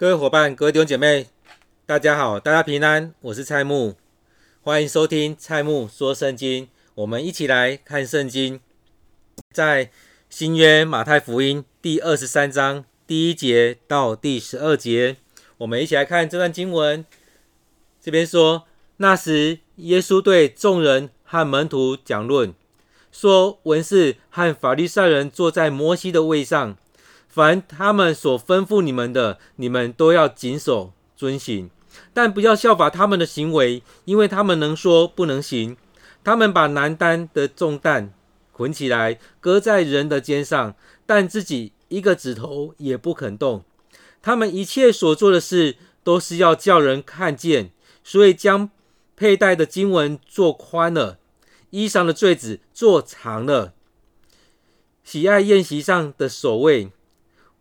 各位伙伴、各位弟兄姐妹，大家好，大家平安，我是蔡牧，欢迎收听蔡牧说圣经。我们一起来看圣经，在新约马太福音第二十三章第一节到第十二节，我们一起来看这段经文。这边说，那时耶稣对众人和门徒讲论，说：文士和法利赛人坐在摩西的位上。凡他们所吩咐你们的，你们都要谨守遵行，但不要效法他们的行为，因为他们能说不能行。他们把难担的重担捆起来，搁在人的肩上，但自己一个指头也不肯动。他们一切所做的事，都是要叫人看见，所以将佩戴的经文做宽了，衣裳的坠子做长了，喜爱宴席上的首位。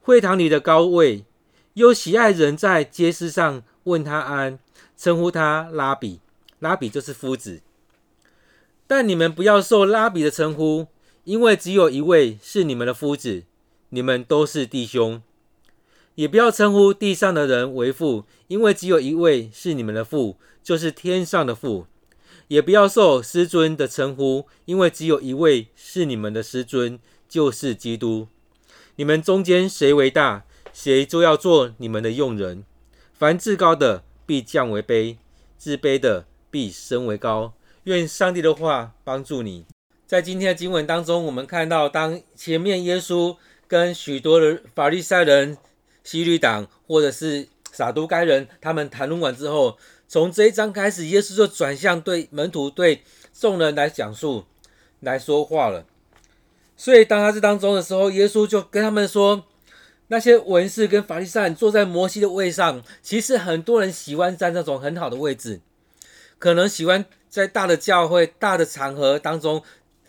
会堂里的高位，有喜爱人在街市上问他安，称呼他拉比，拉比就是夫子。但你们不要受拉比的称呼，因为只有一位是你们的夫子，你们都是弟兄。也不要称呼地上的人为父，因为只有一位是你们的父，就是天上的父。也不要受师尊的称呼，因为只有一位是你们的师尊，就是基督。你们中间谁为大，谁就要做你们的用人。凡自高的必降为卑，自卑的必升为高。愿上帝的话帮助你。在今天的经文当中，我们看到，当前面耶稣跟许多的法利赛人、希律党或者是撒都该人他们谈论完之后，从这一章开始，耶稣就转向对门徒、对众人来讲述、来说话了。所以，当他这当中的时候，耶稣就跟他们说：“那些文士跟法利赛人坐在摩西的位上，其实很多人喜欢在那种很好的位置，可能喜欢在大的教会、大的场合当中，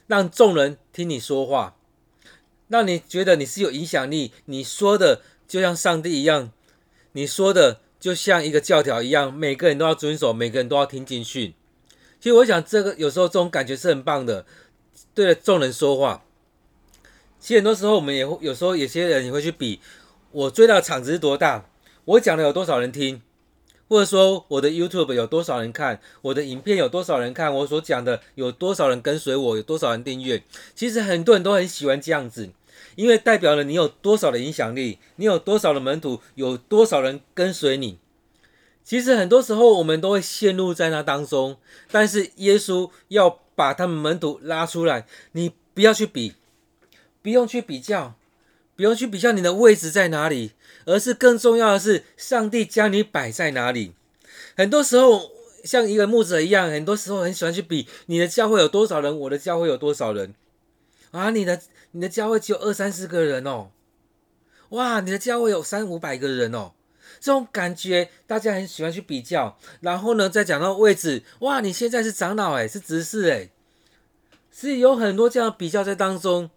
让众人听你说话，让你觉得你是有影响力，你说的就像上帝一样，你说的就像一个教条一样，每个人都要遵守，每个人都要听进去。其实，我想这个有时候这种感觉是很棒的，对着众人说话。”其实很多时候，我们也会有时候有些人也会去比，我最大的场子是多大，我讲的有多少人听，或者说我的 YouTube 有多少人看，我的影片有多少人看，我所讲的有多少人跟随我，有多少人订阅。其实很多人都很喜欢这样子，因为代表了你有多少的影响力，你有多少的门徒，有多少人跟随你。其实很多时候我们都会陷入在那当中，但是耶稣要把他们门徒拉出来，你不要去比。不用去比较，不用去比较你的位置在哪里，而是更重要的是，上帝将你摆在哪里。很多时候，像一个牧者一样，很多时候很喜欢去比你的教会有多少人，我的教会有多少人啊？你的你的教会只有二三十个人哦，哇，你的教会有三五百个人哦，这种感觉大家很喜欢去比较。然后呢，再讲到位置，哇，你现在是长老诶，是执事诶，是有很多这样比较在当中。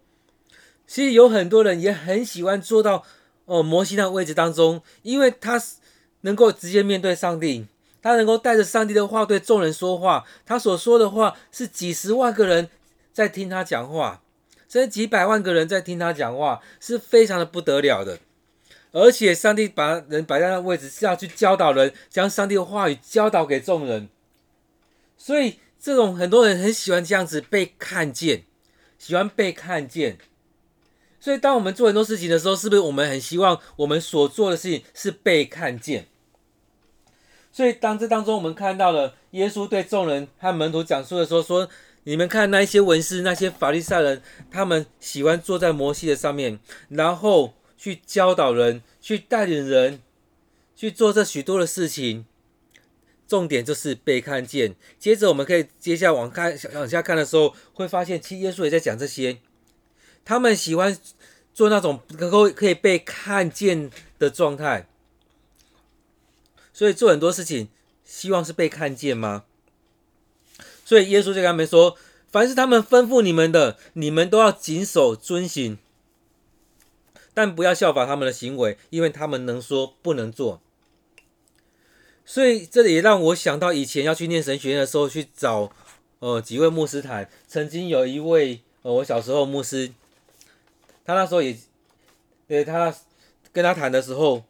其实有很多人也很喜欢坐到哦摩西那位置当中，因为他能够直接面对上帝，他能够带着上帝的话对众人说话，他所说的话是几十万个人在听他讲话，甚至几百万个人在听他讲话，是非常的不得了的。而且上帝把人摆在那位置是要去教导人，将上帝的话语教导给众人，所以这种很多人很喜欢这样子被看见，喜欢被看见。所以，当我们做很多事情的时候，是不是我们很希望我们所做的事情是被看见？所以，当这当中我们看到了耶稣对众人和门徒讲述的时候，说：“你们看那一些文士、那些法利赛人，他们喜欢坐在摩西的上面，然后去教导人，去带领人，去做这许多的事情。重点就是被看见。接着，我们可以接下来往看往下看的时候，会发现，其实耶稣也在讲这些。”他们喜欢做那种能够可以被看见的状态，所以做很多事情希望是被看见吗？所以耶稣就跟他们说：“凡是他们吩咐你们的，你们都要谨守遵行，但不要效法他们的行为，因为他们能说不能做。”所以这也让我想到以前要去念神学院的时候，去找呃几位牧师谈。曾经有一位呃我小时候牧师。他那时候也，对他跟他谈的时候，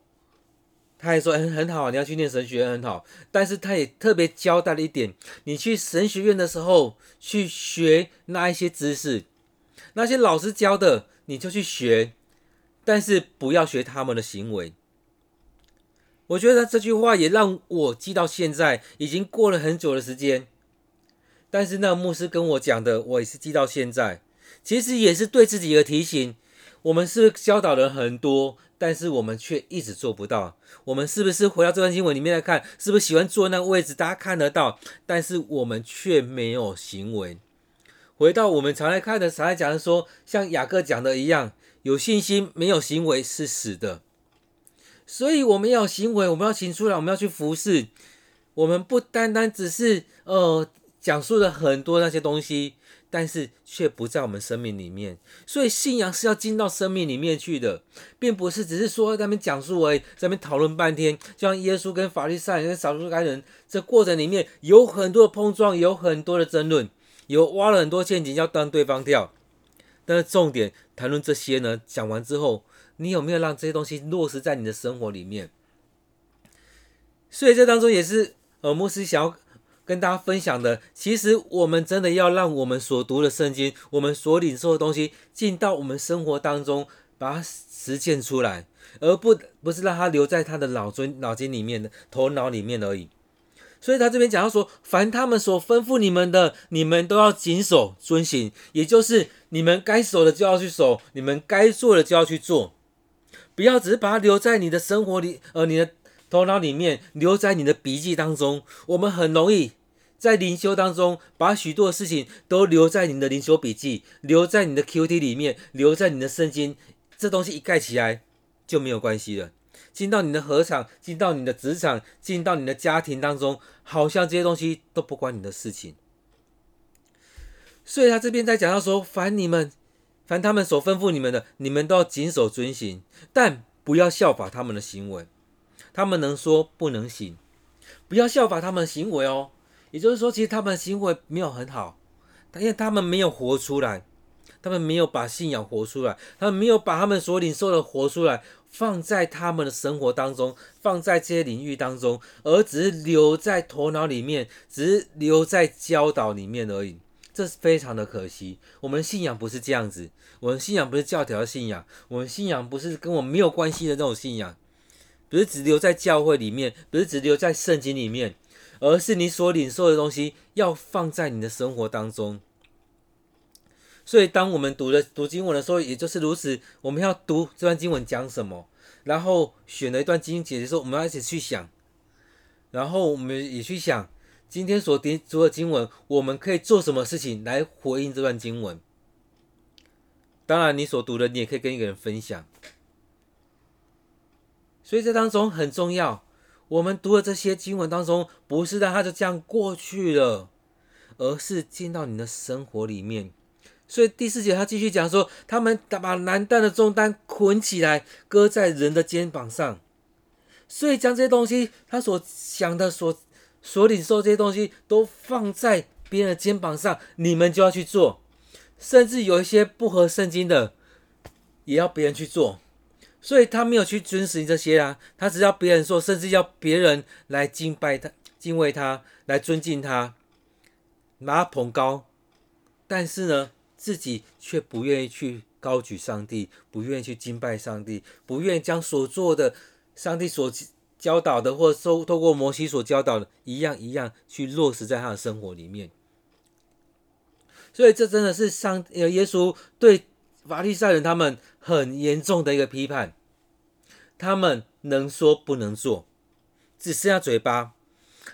他还说很很好，你要去念神学院很好，但是他也特别交代了一点：你去神学院的时候，去学那一些知识，那些老师教的，你就去学，但是不要学他们的行为。我觉得这句话也让我记到现在，已经过了很久的时间，但是那个牧师跟我讲的，我也是记到现在。其实也是对自己的提醒。我们是不是教导人很多，但是我们却一直做不到？我们是不是回到这段经文里面来看，是不是喜欢坐那个位置，大家看得到，但是我们却没有行为？回到我们常来看的，常来讲的说，像雅各讲的一样，有信心没有行为是死的。所以我们要行为，我们要行出来，我们要去服侍。我们不单单只是呃讲述了很多那些东西。但是却不在我们生命里面，所以信仰是要进到生命里面去的，并不是只是说在那边讲述而已，在那边讨论半天。就像耶稣跟法利赛人跟撒都该人，这过程里面有很多的碰撞，有很多的争论，有挖了很多陷阱要当对方跳。但是重点谈论这些呢，讲完之后，你有没有让这些东西落实在你的生活里面？所以这当中也是呃，牧师想要。跟大家分享的，其实我们真的要让我们所读的圣经，我们所领受的东西进到我们生活当中，把它实践出来，而不不是让它留在他的脑中、脑筋里面的头脑里面而已。所以他这边讲到说，凡他们所吩咐你们的，你们都要谨守遵行，也就是你们该守的就要去守，你们该做的就要去做，不要只是把它留在你的生活里，呃，你的。头脑里面留在你的笔记当中，我们很容易在灵修当中把许多事情都留在你的灵修笔记，留在你的 QT 里面，留在你的圣经。这东西一盖起来就没有关系了。进到你的合场，进到你的职场，进到你的家庭当中，好像这些东西都不关你的事情。所以他这边在讲到说，凡你们，凡他们所吩咐你们的，你们都要谨守遵行，但不要效法他们的行为。他们能说不能行，不要效法他们的行为哦。也就是说，其实他们的行为没有很好，因为他们没有活出来，他们没有把信仰活出来，他们没有把他们所领受的活出来，放在他们的生活当中，放在这些领域当中，而只是留在头脑里面，只是留在教导里面而已。这是非常的可惜。我们的信仰不是这样子，我们信仰不是教条的信仰，我们信仰不是跟我没有关系的那种信仰。不是只留在教会里面，不是只留在圣经里面，而是你所领受的东西要放在你的生活当中。所以，当我们读的读经文的时候，也就是如此。我们要读这段经文讲什么，然后选了一段经节的时候，我们要一起去想，然后我们也去想今天所读的经文，我们可以做什么事情来回应这段经文。当然，你所读的，你也可以跟一个人分享。所以这当中很重要，我们读的这些经文当中，不是让它就这样过去了，而是进到你的生活里面。所以第四节他继续讲说，他们把难担的重担捆起来，搁在人的肩膀上。所以将这些东西，他所想的、所所领受这些东西，都放在别人的肩膀上，你们就要去做。甚至有一些不合圣经的，也要别人去做。所以他没有去遵循这些啊，他只要别人说，甚至要别人来敬拜他、敬畏他、来尊敬他，拿他捧高。但是呢，自己却不愿意去高举上帝，不愿意去敬拜上帝，不愿意将所做的、上帝所教导的，或收透过摩西所教导的，一样一样去落实在他的生活里面。所以这真的是上呃耶稣对。法利赛人他们很严重的一个批判，他们能说不能做，只剩下嘴巴，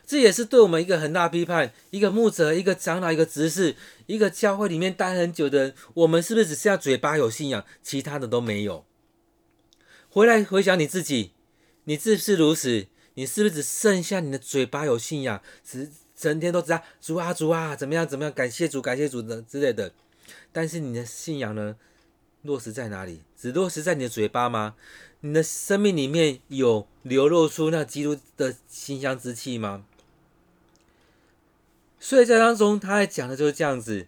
这也是对我们一个很大批判。一个牧者、一个长老、一个执事、一个教会里面待很久的人，我们是不是只剩下嘴巴有信仰，其他的都没有？回来回想你自己，你是不是如此？你是不是只剩下你的嘴巴有信仰，只整天都只啊主啊主啊怎么样怎么样，感谢主感谢主的之类的，但是你的信仰呢？落实在哪里？只落实在你的嘴巴吗？你的生命里面有流露出那基督的馨香之气吗？所以在当中，他还讲的就是这样子：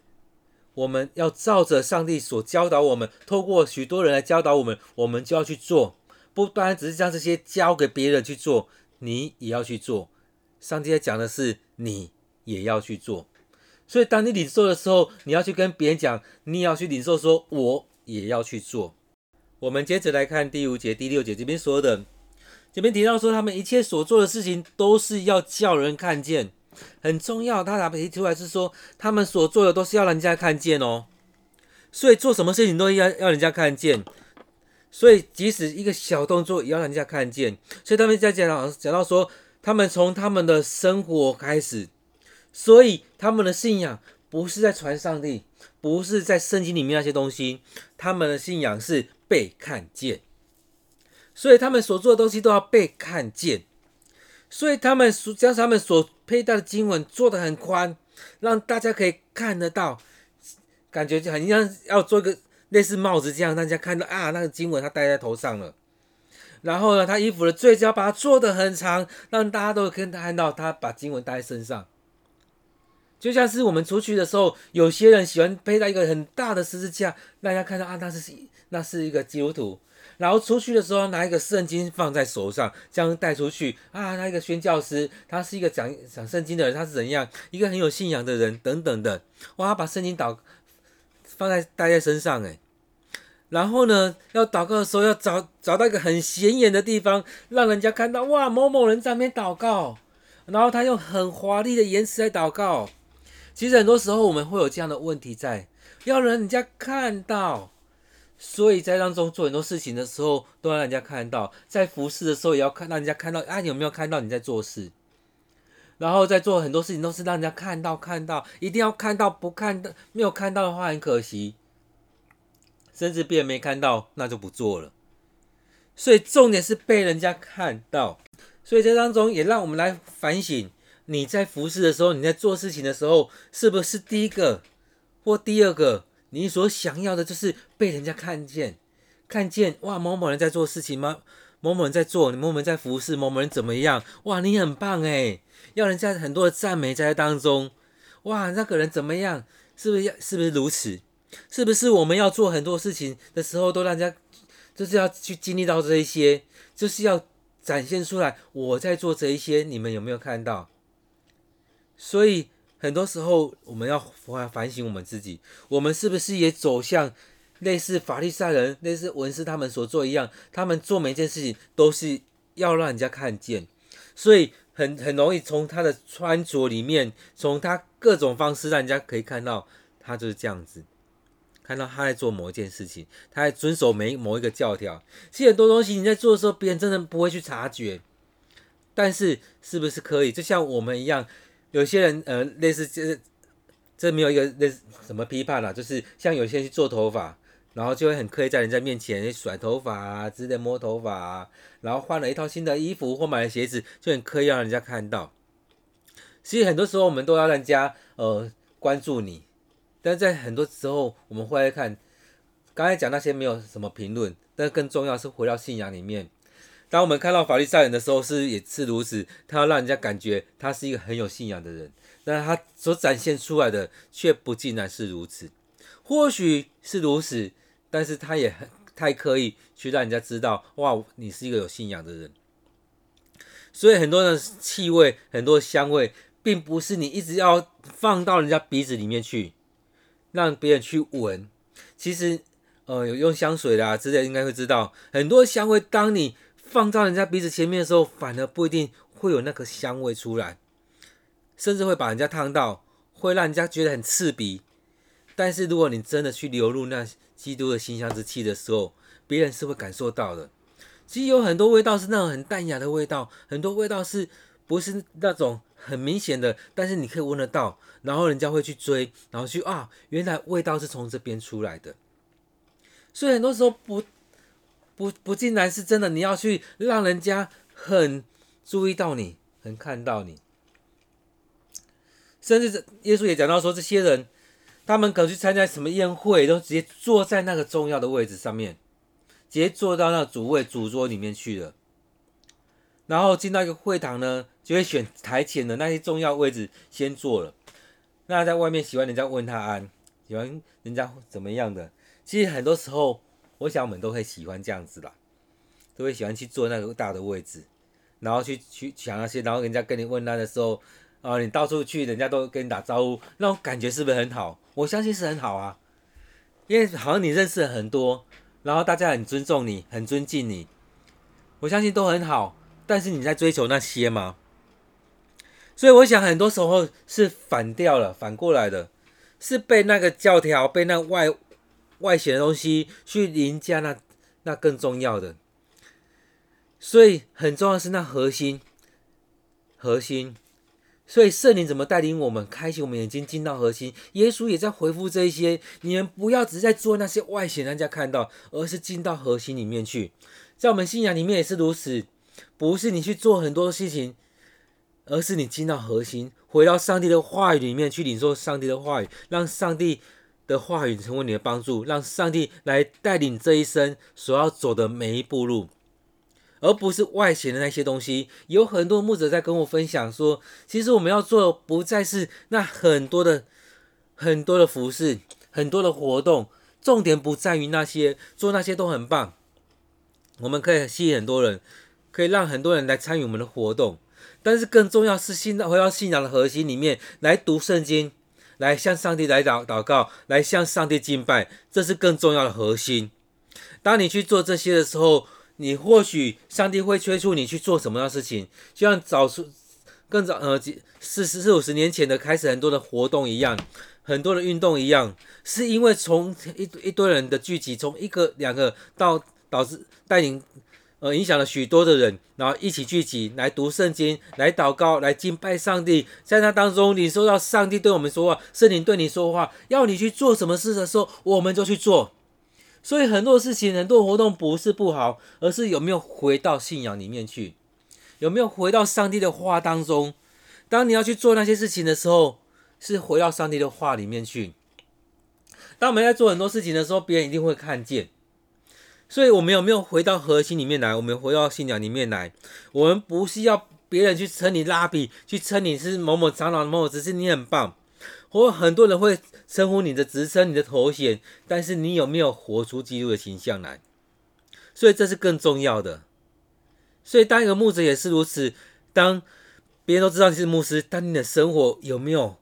我们要照着上帝所教导我们，透过许多人来教导我们，我们就要去做，不单只是将这些交给别人去做，你也要去做。上帝在讲的是，你也要去做。所以，当你领受的时候，你要去跟别人讲，你也要去领受，说我也要去做。我们接着来看第五节、第六节这边说的，这边提到说，他们一切所做的事情都是要叫人看见，很重要。他哪提出来是说，他们所做的都是要人家看见哦。所以做什么事情都要要人家看见，所以即使一个小动作也要人家看见。所以他们在讲到讲到说，他们从他们的生活开始。所以他们的信仰不是在传上帝，不是在圣经里面那些东西，他们的信仰是被看见。所以他们所做的东西都要被看见。所以他们所将他们所佩戴的经文做得很宽，让大家可以看得到，感觉就很像要做一个类似帽子这样，大家看到啊，那个经文他戴在头上了。然后呢，他衣服的坠子把它做得很长，让大家都可以看到他把经文戴在身上。就像是我们出去的时候，有些人喜欢背到一个很大的十字架，大家看到啊，那是那是一个基督徒。然后出去的时候，拿一个圣经放在手上，这样带出去啊，那一个宣教师，他是一个讲讲圣经的人，他是怎样一个很有信仰的人等等的。哇，把圣经祷放在带在身上，诶。然后呢，要祷告的时候要找找到一个很显眼的地方，让人家看到哇，某某人在那边祷告，然后他用很华丽的言辞来祷告。其实很多时候我们会有这样的问题在，要让人家看到，所以在当中做很多事情的时候都让人家看到，在服侍的时候也要看让人家看到啊，有没有看到你在做事？然后在做很多事情都是让人家看到看到，一定要看到，不看的没有看到的话很可惜，甚至别人没看到那就不做了。所以重点是被人家看到，所以这当中也让我们来反省。你在服侍的时候，你在做事情的时候，是不是第一个或第二个，你所想要的就是被人家看见，看见哇，某某人在做事情吗？某某人在做，某某人在服侍，某某人怎么样？哇，你很棒诶，要人家很多的赞美在当中，哇，那个人怎么样？是不是要？是不是如此？是不是我们要做很多事情的时候，都让人家就是要去经历到这一些，就是要展现出来我在做这一些，你们有没有看到？所以很多时候，我们要反反省我们自己，我们是不是也走向类似法利赛人、类似文士他们所做一样？他们做每件事情都是要让人家看见，所以很很容易从他的穿着里面，从他各种方式让人家可以看到他就是这样子，看到他在做某一件事情，他在遵守每某一个教条。其实很多东西你在做的时候，别人真的不会去察觉，但是是不是可以？就像我们一样。有些人，呃，类似就是这没有一个类似什么批判啦，就是像有些人去做头发，然后就会很刻意在人家面前甩头发啊，直接摸头发啊，然后换了一套新的衣服或买了鞋子，就很刻意让人家看到。其实很多时候我们都要让人家呃关注你，但在很多时候我们会来看，刚才讲那些没有什么评论，但更重要是回到信仰里面。当我们看到法利赛人的时候，是也是如此。他要让人家感觉他是一个很有信仰的人，但他所展现出来的却不尽然是如此。或许是如此，但是他也很太刻意去让人家知道，哇，你是一个有信仰的人。所以很多的气味，很多香味，并不是你一直要放到人家鼻子里面去，让别人去闻。其实，呃，有用香水的啊之类，应该会知道，很多香味，当你放到人家鼻子前面的时候，反而不一定会有那个香味出来，甚至会把人家烫到，会让人家觉得很刺鼻。但是如果你真的去流入那基督的馨香之气的时候，别人是会感受到的。其实有很多味道是那种很淡雅的味道，很多味道是不是那种很明显的，但是你可以闻得到，然后人家会去追，然后去啊，原来味道是从这边出来的。所以很多时候不。不不，尽然是真的。你要去让人家很注意到你，很看到你。甚至耶稣也讲到说，这些人他们可能去参加什么宴会，都直接坐在那个重要的位置上面，直接坐到那主位主桌里面去了。然后进到一个会堂呢，就会选台前的那些重要位置先坐了。那在外面喜欢人家问他安，喜欢人家怎么样的。其实很多时候。我想我们都会喜欢这样子啦，都会喜欢去坐那个大的位置，然后去去抢那些，然后人家跟你问安的时候，啊，你到处去，人家都跟你打招呼，那种感觉是不是很好？我相信是很好啊，因为好像你认识很多，然后大家很尊重你，很尊敬你，我相信都很好。但是你在追求那些吗？所以我想很多时候是反掉了，反过来的，是被那个教条，被那外外显的东西去凌驾那那更重要的。所以很重要的是那核心，核心。所以圣灵怎么带领我们开启我们眼睛进到核心？耶稣也在回复这一些，你们不要只是在做那些外显让人家看到，而是进到核心里面去。在我们信仰里面也是如此，不是你去做很多事情。而是你进到核心，回到上帝的话语里面去领受上帝的话语，让上帝的话语成为你的帮助，让上帝来带领这一生所要走的每一步路，而不是外显的那些东西。有很多牧者在跟我分享说，其实我们要做的不再是那很多的、很多的服饰、很多的活动，重点不在于那些，做那些都很棒，我们可以吸引很多人，可以让很多人来参与我们的活动。但是更重要是信到回到信仰的核心里面来读圣经，来向上帝来祷祷告，来向上帝敬拜，这是更重要的核心。当你去做这些的时候，你或许上帝会催促你去做什么样的事情，就像早出更早呃四十四五十年前的开始很多的活动一样，很多的运动一样，是因为从一一堆人的聚集，从一个两个到导致带领。呃，影响了许多的人，然后一起聚集来读圣经，来祷告，来敬拜上帝。在那当中，你收到上帝对我们说话，圣灵对你说话，要你去做什么事的时候，我们就去做。所以很多事情、很多活动不是不好，而是有没有回到信仰里面去，有没有回到上帝的话当中。当你要去做那些事情的时候，是回到上帝的话里面去。当我们在做很多事情的时候，别人一定会看见。所以，我们有没有回到核心里面来？我们回到信仰里面来。我们不是要别人去称你拉比，去称你是某某长老、某某，只是你很棒。或很多人会称呼你的职称、你的头衔，但是你有没有活出基督的形象来？所以，这是更重要的。所以，当一个牧者也是如此。当别人都知道你是牧师，但你的生活有没有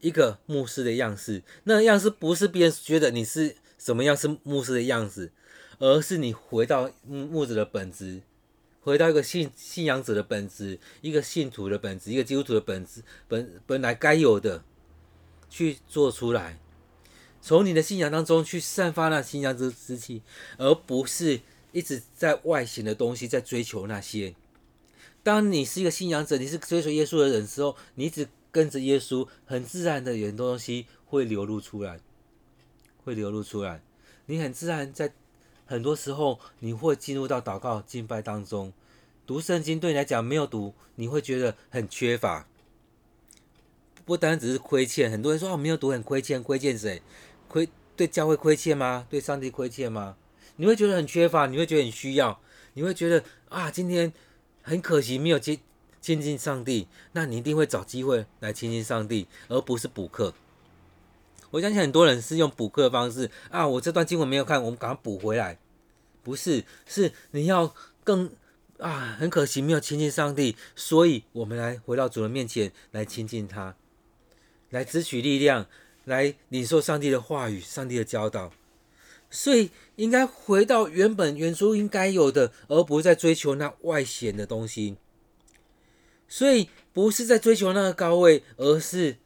一个牧师的样式？那样式不是别人觉得你是什么样，是牧师的样子。而是你回到木子的本质，回到一个信信仰者的本质，一个信徒的本质，一个基督徒的本质，本本来该有的去做出来，从你的信仰当中去散发那信仰之之气，而不是一直在外显的东西在追求那些。当你是一个信仰者，你是追求耶稣的人的时候，你只跟着耶稣，很自然的有很多东西会流露出来，会流露出来，你很自然在。很多时候你会进入到祷告敬拜当中，读圣经对你来讲没有读，你会觉得很缺乏。不单只是亏欠，很多人说哦，没有读很亏欠，亏欠谁？亏对教会亏欠吗？对上帝亏欠吗？你会觉得很缺乏，你会觉得很需要，你会觉得啊，今天很可惜没有接亲近上帝，那你一定会找机会来亲近上帝，而不是补课。我相信很多人是用补课的方式啊，我这段经文没有看，我们赶快补回来。不是，是你要更啊，很可惜没有亲近上帝，所以我们来回到主人面前来亲近他，来支取力量，来领受上帝的话语、上帝的教导。所以应该回到原本原初应该有的，而不是在追求那外显的东西。所以不是在追求那个高位，而是。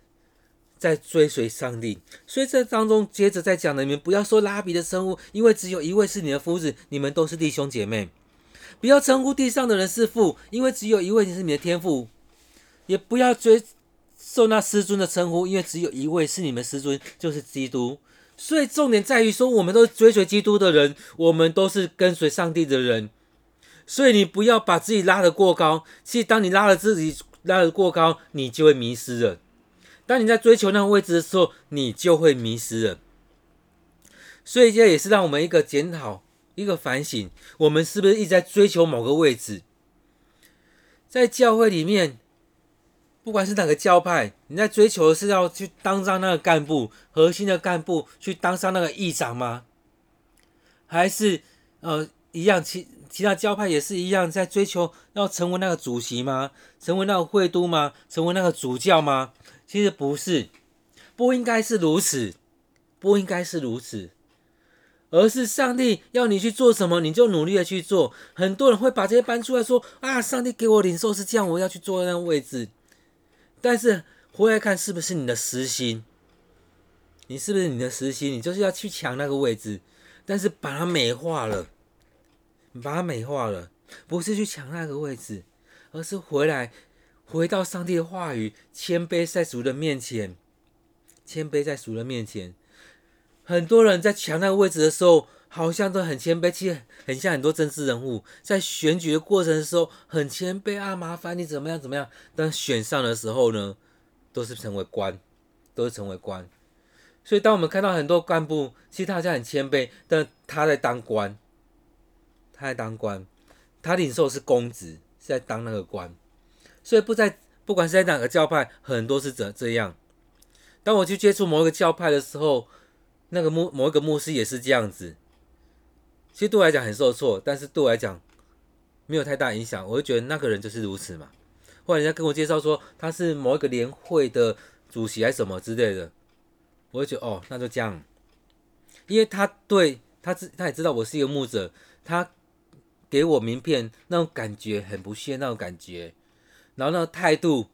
在追随上帝，所以这当中接着在讲的，你们不要说拉比的称呼，因为只有一位是你的夫子，你们都是弟兄姐妹。不要称呼地上的人是父，因为只有一位是你的天父。也不要追受那师尊的称呼，因为只有一位是你们师尊，就是基督。所以重点在于说，我们都追随基督的人，我们都是跟随上帝的人。所以你不要把自己拉得过高，其实当你拉了自己拉得过高，你就会迷失了。当你在追求那个位置的时候，你就会迷失了。所以这也是让我们一个检讨、一个反省：我们是不是一直在追求某个位置？在教会里面，不管是哪个教派，你在追求的是要去当上那个干部、核心的干部，去当上那个议长吗？还是呃一样，其其他教派也是一样，在追求要成为那个主席吗？成为那个会督吗？成为那个主教吗？其实不是，不应该是如此，不应该是如此，而是上帝要你去做什么，你就努力的去做。很多人会把这些搬出来说啊，上帝给我领受是这样，我要去坐那个位置。但是回来看，是不是你的私心？你是不是你的私心？你就是要去抢那个位置，但是把它美化了。把它美化了，不是去抢那个位置，而是回来，回到上帝的话语，谦卑在主的面前，谦卑在主的面前。很多人在抢那个位置的时候，好像都很谦卑，其实很像很多政治人物在选举的过程的时候很谦卑啊，麻烦你怎么样怎么样。但选上的时候呢，都是成为官，都是成为官。所以当我们看到很多干部，其实他好像很谦卑，但他在当官。他在当官，他领受是公职，是在当那个官，所以不在，不管是在哪个教派，很多是这这样。当我去接触某一个教派的时候，那个牧某一个牧师也是这样子。其实对我来讲很受挫，但是对我来讲没有太大影响。我就觉得那个人就是如此嘛。后来人家跟我介绍说他是某一个联会的主席还是什么之类的，我就觉得哦，那就这样，因为他对他知他也知道我是一个牧者，他。给我名片那种感觉很不屑那种感觉，然后那个态度，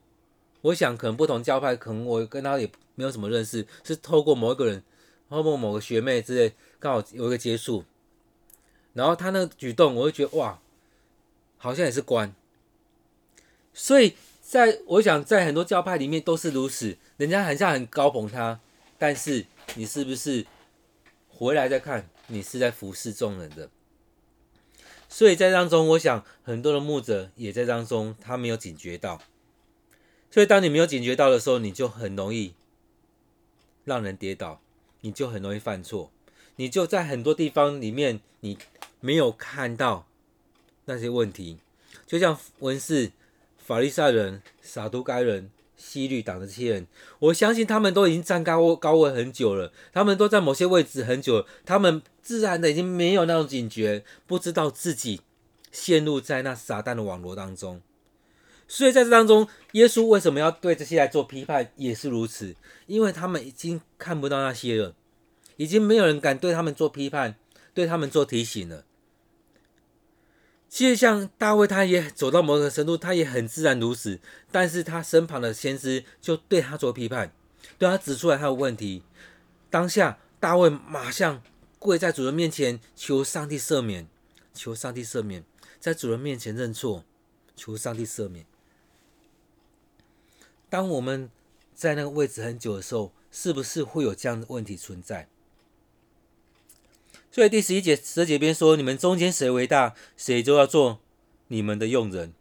我想可能不同教派，可能我跟他也没有什么认识，是透过某一个人，透过某个学妹之类，刚好有一个接触，然后他那个举动，我就觉得哇，好像也是官，所以在我想在很多教派里面都是如此，人家好像很高捧他，但是你是不是回来再看，你是在服侍众人的？所以在当中，我想很多的牧者也在当中，他没有警觉到。所以当你没有警觉到的时候，你就很容易让人跌倒，你就很容易犯错，你就在很多地方里面，你没有看到那些问题。就像文士、法利赛人、撒都该人。希律党的这些人，我相信他们都已经站高高位很久了，他们都在某些位置很久，他们自然的已经没有那种警觉，不知道自己陷入在那撒旦的网罗当中。所以在这当中，耶稣为什么要对这些来做批判，也是如此，因为他们已经看不到那些了，已经没有人敢对他们做批判，对他们做提醒了。其实像大卫，他也走到某个程度，他也很自然如此。但是他身旁的先知就对他做批判，对他指出来他的问题。当下大卫马上跪在主人面前，求上帝赦免，求上帝赦免，在主人面前认错，求上帝赦免。当我们在那个位置很久的时候，是不是会有这样的问题存在？所以第十一节、十二节边说：“你们中间谁为大，谁就要做你们的用人。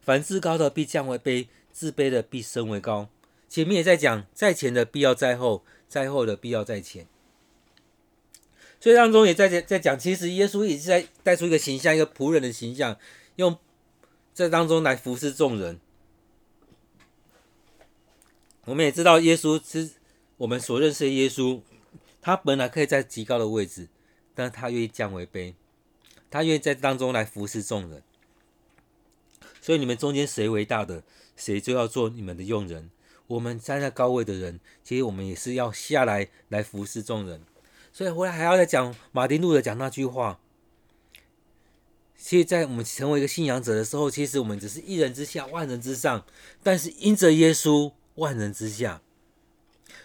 凡自高的必降为卑，自卑的必升为高。”前面也在讲，在前的必要在后，在后的必要在前。所以当中也在在讲，其实耶稣也是在带出一个形象，一个仆人的形象，用在当中来服侍众人。我们也知道，耶稣是我们所认识的耶稣，他本来可以在极高的位置。但他愿意降为卑，他愿意在当中来服侍众人。所以你们中间谁为大的，谁就要做你们的用人。我们站在高位的人，其实我们也是要下来来服侍众人。所以回来还要再讲马丁路德讲那句话。其实，在我们成为一个信仰者的时候，其实我们只是一人之下，万人之上。但是因着耶稣，万人之下。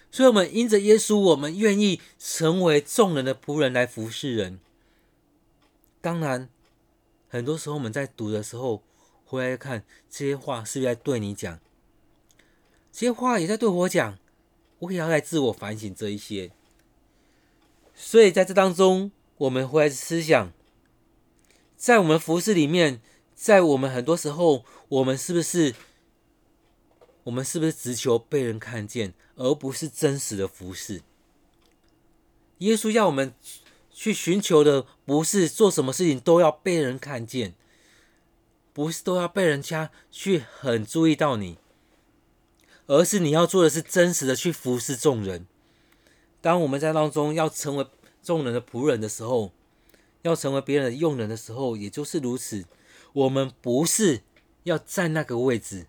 所以，我们因着耶稣，我们愿意成为众人的仆人来服侍人。当然，很多时候我们在读的时候，回来看这些话是不是在对你讲？这些话也在对我讲，我也要来自我反省这一些。所以，在这当中，我们回来思想，在我们服侍里面，在我们很多时候，我们是不是？我们是不是只求被人看见，而不是真实的服侍？耶稣要我们去寻求的，不是做什么事情都要被人看见，不是都要被人家去很注意到你，而是你要做的是真实的去服侍众人。当我们在当中要成为众人的仆人的时候，要成为别人的用人的时候，也就是如此。我们不是要占那个位置，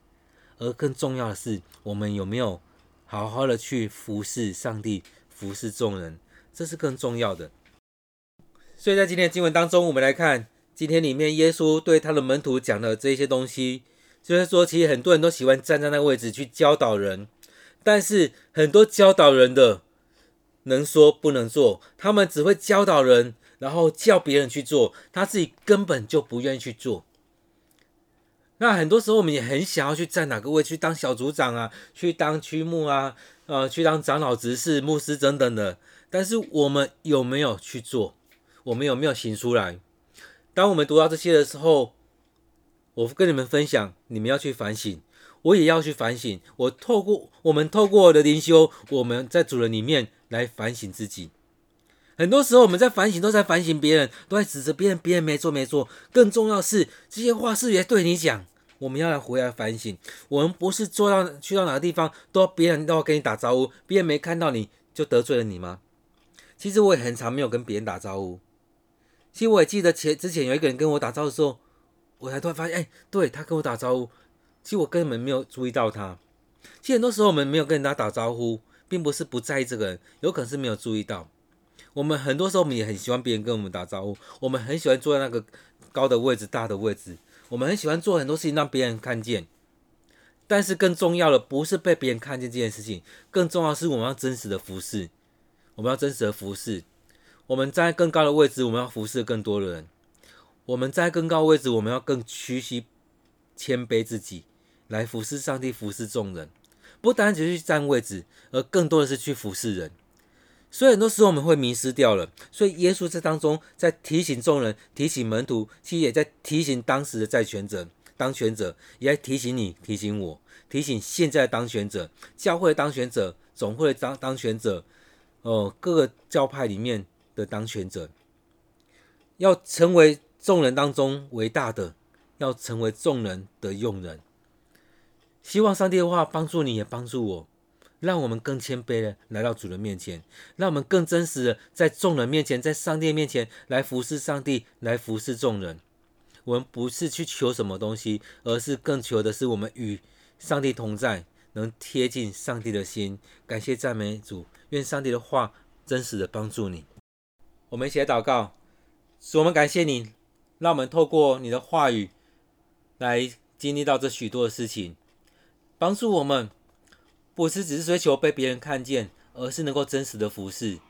而更重要的是，我们有没有好好的去服侍上帝、服侍众人，这是更重要的。所以在今天的经文当中，我们来看今天里面耶稣对他的门徒讲的这些东西，就是说，其实很多人都喜欢站在那个位置去教导人，但是很多教导人的能说不能做，他们只会教导人，然后叫别人去做，他自己根本就不愿意去做。那很多时候我们也很想要去站哪个位，去当小组长啊，去当区牧啊，呃，去当长老、执事、牧师等等的，但是我们有没有去做？我们有没有行出来？当我们读到这些的时候，我跟你们分享，你们要去反省，我也要去反省。我透过我们透过我的灵修，我们在主人里面来反省自己。很多时候我们在反省，都在反省别人，都在指责别人，别人没做没做。更重要是，这些话是也对你讲？我们要来回来反省。我们不是做到去到哪个地方，都别人都要跟你打招呼，别人没看到你就得罪了你吗？其实我也很常没有跟别人打招呼。其实我也记得前之前有一个人跟我打招呼的时候，我才突然发现，哎，对，他跟我打招呼，其实我根本没有注意到他。其实很多时候我们没有跟人家打招呼，并不是不在意这个人，有可能是没有注意到。我们很多时候我们也很喜欢别人跟我们打招呼，我们很喜欢坐在那个高的位置、大的位置，我们很喜欢做很多事情让别人看见。但是更重要的不是被别人看见这件事情，更重要是我们要真实的服侍，我们要真实的服侍。我们在更高的位置，我们要服侍更多的人。我们在更高位置，我们要更屈膝、谦卑自己，来服侍上帝、服侍众人。不单只是去占位置，而更多的是去服侍人。所以很多时候我们会迷失掉了。所以耶稣在当中在提醒众人、提醒门徒，其实也在提醒当时的在权者、当权者，也在提醒你、提醒我、提醒现在当权者、教会当权者、总会当当权者，哦、各个教派里面。的当权者要成为众人当中伟大的，要成为众人的用人。希望上帝的话帮助你，也帮助我，让我们更谦卑的来到主人面前，让我们更真实的在众人面前，在上帝面前来服侍上帝，来服侍众人。我们不是去求什么东西，而是更求的是我们与上帝同在，能贴近上帝的心。感谢赞美主，愿上帝的话真实的帮助你。我们一起来祷告，使，我们感谢你，让我们透过你的话语来经历到这许多的事情，帮助我们不是只是追求被别人看见，而是能够真实的服侍，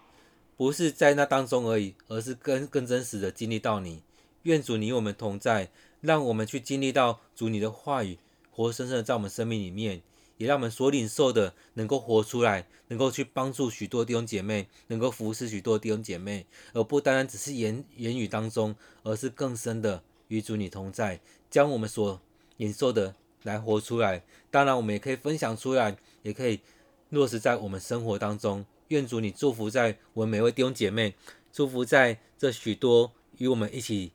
不是在那当中而已，而是更更真实的经历到你。愿主你与我们同在，让我们去经历到主你的话语活生生的在我们生命里面。也让我们所领受的能够活出来，能够去帮助许多弟兄姐妹，能够服侍许多弟兄姐妹，而不单单只是言言语当中，而是更深的与主你同在，将我们所领受的来活出来。当然，我们也可以分享出来，也可以落实在我们生活当中。愿主你祝福在我们每位弟兄姐妹，祝福在这许多与我们一起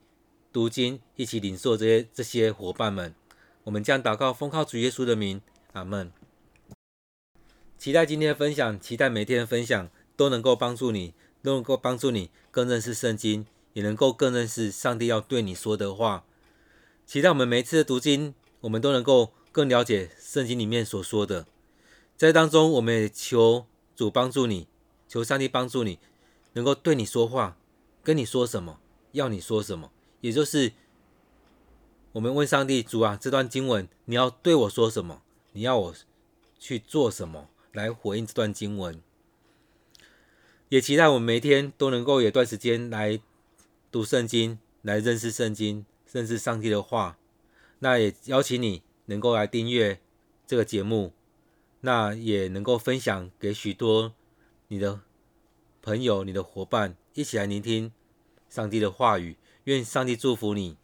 读经、一起领受这些这些伙伴们。我们将祷告奉靠主耶稣的名。阿门。期待今天的分享，期待每天的分享都能够帮助你，都能够帮助你更认识圣经，也能够更认识上帝要对你说的话。期待我们每一次的读经，我们都能够更了解圣经里面所说的。在当中，我们也求主帮助你，求上帝帮助你，能够对你说话，跟你说什么，要你说什么，也就是我们问上帝主啊，这段经文你要对我说什么？你要我去做什么来回应这段经文？也期待我们每天都能够有段时间来读圣经，来认识圣经，认识上帝的话。那也邀请你能够来订阅这个节目，那也能够分享给许多你的朋友、你的伙伴，一起来聆听上帝的话语。愿上帝祝福你。